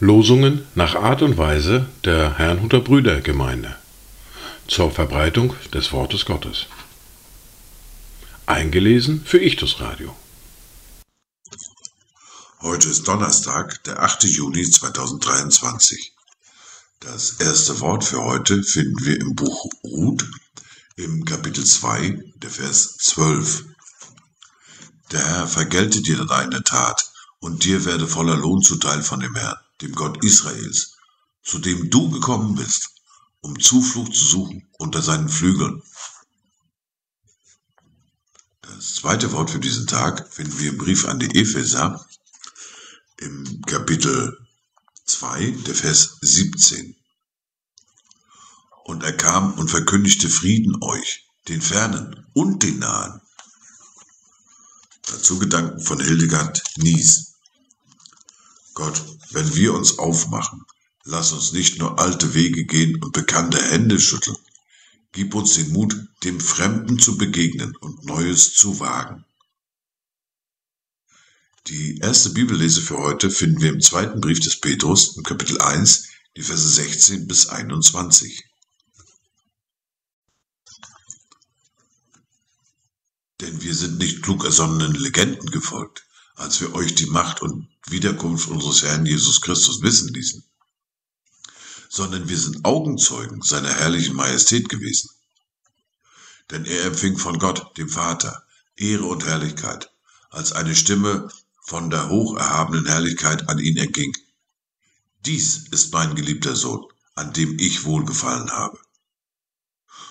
Losungen nach Art und Weise der Herrnhuter Brüdergemeinde zur Verbreitung des Wortes Gottes. Eingelesen für Ichtus Radio. Heute ist Donnerstag, der 8. Juni 2023. Das erste Wort für heute finden wir im Buch Ruth im Kapitel 2, der Vers 12. Der Herr vergelte dir deine Tat und dir werde voller Lohn zuteil von dem Herrn, dem Gott Israels, zu dem du gekommen bist, um Zuflucht zu suchen unter seinen Flügeln. Das zweite Wort für diesen Tag finden wir im Brief an die Epheser im Kapitel 2, der Vers 17. Und er kam und verkündigte Frieden euch, den Fernen und den Nahen. Dazu Gedanken von Hildegard Nies. Gott, wenn wir uns aufmachen, lass uns nicht nur alte Wege gehen und bekannte Hände schütteln. Gib uns den Mut, dem Fremden zu begegnen und Neues zu wagen. Die erste Bibellese für heute finden wir im zweiten Brief des Petrus im Kapitel 1, die Verse 16 bis 21. Denn wir sind nicht klug ersonnenen Legenden gefolgt, als wir euch die Macht und Wiederkunft unseres Herrn Jesus Christus wissen ließen, sondern wir sind Augenzeugen seiner herrlichen Majestät gewesen. Denn er empfing von Gott, dem Vater, Ehre und Herrlichkeit, als eine Stimme von der hocherhabenen Herrlichkeit an ihn erging. Dies ist mein geliebter Sohn, an dem ich wohlgefallen habe.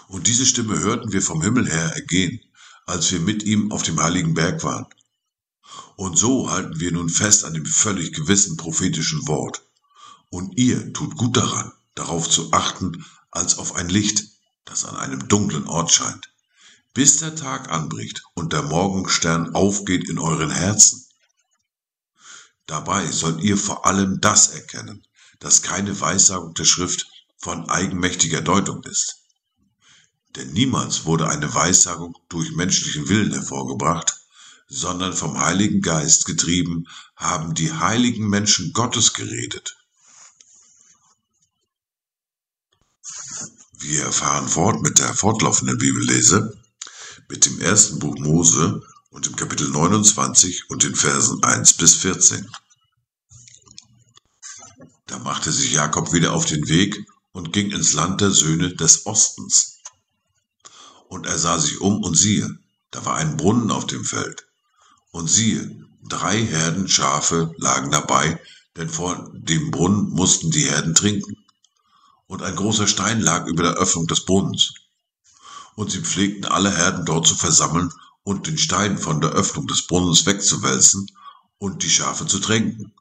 Und diese Stimme hörten wir vom Himmel her ergehen, als wir mit ihm auf dem heiligen Berg waren. Und so halten wir nun fest an dem völlig gewissen prophetischen Wort. Und ihr tut gut daran, darauf zu achten, als auf ein Licht, das an einem dunklen Ort scheint, bis der Tag anbricht und der Morgenstern aufgeht in euren Herzen Dabei sollt ihr vor allem das erkennen, dass keine Weissagung der Schrift von eigenmächtiger Deutung ist. Denn niemals wurde eine Weissagung durch menschlichen Willen hervorgebracht, sondern vom Heiligen Geist getrieben haben die heiligen Menschen Gottes geredet. Wir erfahren fort mit der fortlaufenden Bibellese, mit dem ersten Buch Mose und im Kapitel 29 und den Versen 1 bis 14. Da machte sich Jakob wieder auf den Weg und ging ins Land der Söhne des Ostens. Und er sah sich um und siehe, da war ein Brunnen auf dem Feld. Und siehe, drei Herden Schafe lagen dabei, denn vor dem Brunnen mussten die Herden trinken. Und ein großer Stein lag über der Öffnung des Brunnens. Und sie pflegten alle Herden dort zu versammeln und den Stein von der Öffnung des Brunnens wegzuwälzen und die Schafe zu tränken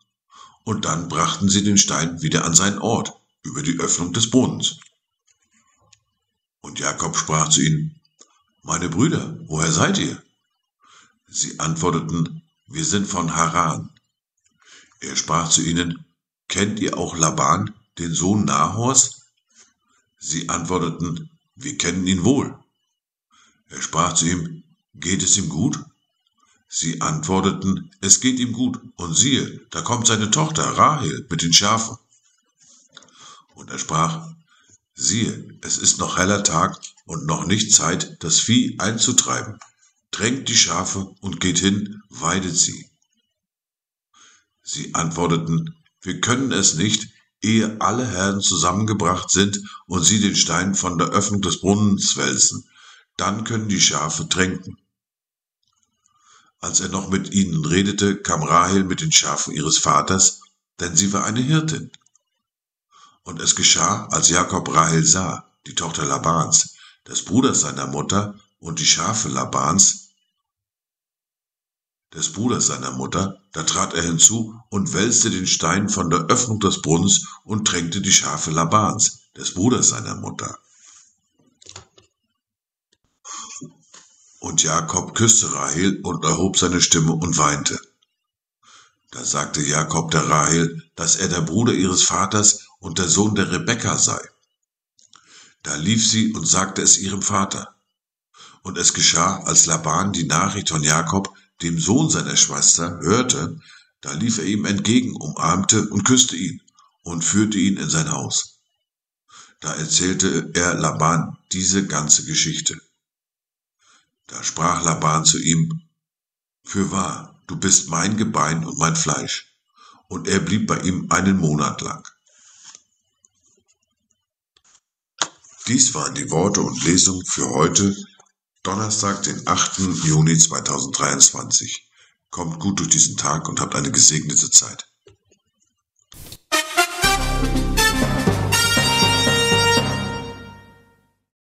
und dann brachten sie den Stein wieder an seinen Ort, über die Öffnung des Brunnens. Und Jakob sprach zu ihnen, Meine Brüder, woher seid ihr? Sie antworteten, Wir sind von Haran. Er sprach zu ihnen, Kennt ihr auch Laban, den Sohn Nahors? Sie antworteten, Wir kennen ihn wohl. Er sprach zu ihm, Geht es ihm gut? Sie antworteten, es geht ihm gut, und siehe, da kommt seine Tochter Rahel mit den Schafen. Und er sprach, siehe, es ist noch heller Tag und noch nicht Zeit, das Vieh einzutreiben. Drängt die Schafe und geht hin, weidet sie. Sie antworteten, wir können es nicht, ehe alle Herden zusammengebracht sind und sie den Stein von der Öffnung des Brunnens wälzen. Dann können die Schafe tränken. Als er noch mit ihnen redete, kam Rahel mit den Schafen ihres Vaters, denn sie war eine Hirtin. Und es geschah, als Jakob Rahel sah, die Tochter Labans, des Bruders seiner Mutter, und die Schafe Labans, des Bruders seiner Mutter, da trat er hinzu und wälzte den Stein von der Öffnung des Brunnens und tränkte die Schafe Labans, des Bruders seiner Mutter. Und Jakob küsste Rahel und erhob seine Stimme und weinte. Da sagte Jakob der Rahel, dass er der Bruder ihres Vaters und der Sohn der Rebekka sei. Da lief sie und sagte es ihrem Vater. Und es geschah, als Laban die Nachricht von Jakob, dem Sohn seiner Schwester, hörte, da lief er ihm entgegen, umarmte und küsste ihn und führte ihn in sein Haus. Da erzählte er Laban diese ganze Geschichte. Da sprach Laban zu ihm, Fürwahr, du bist mein Gebein und mein Fleisch. Und er blieb bei ihm einen Monat lang. Dies waren die Worte und Lesungen für heute, Donnerstag, den 8. Juni 2023. Kommt gut durch diesen Tag und habt eine gesegnete Zeit.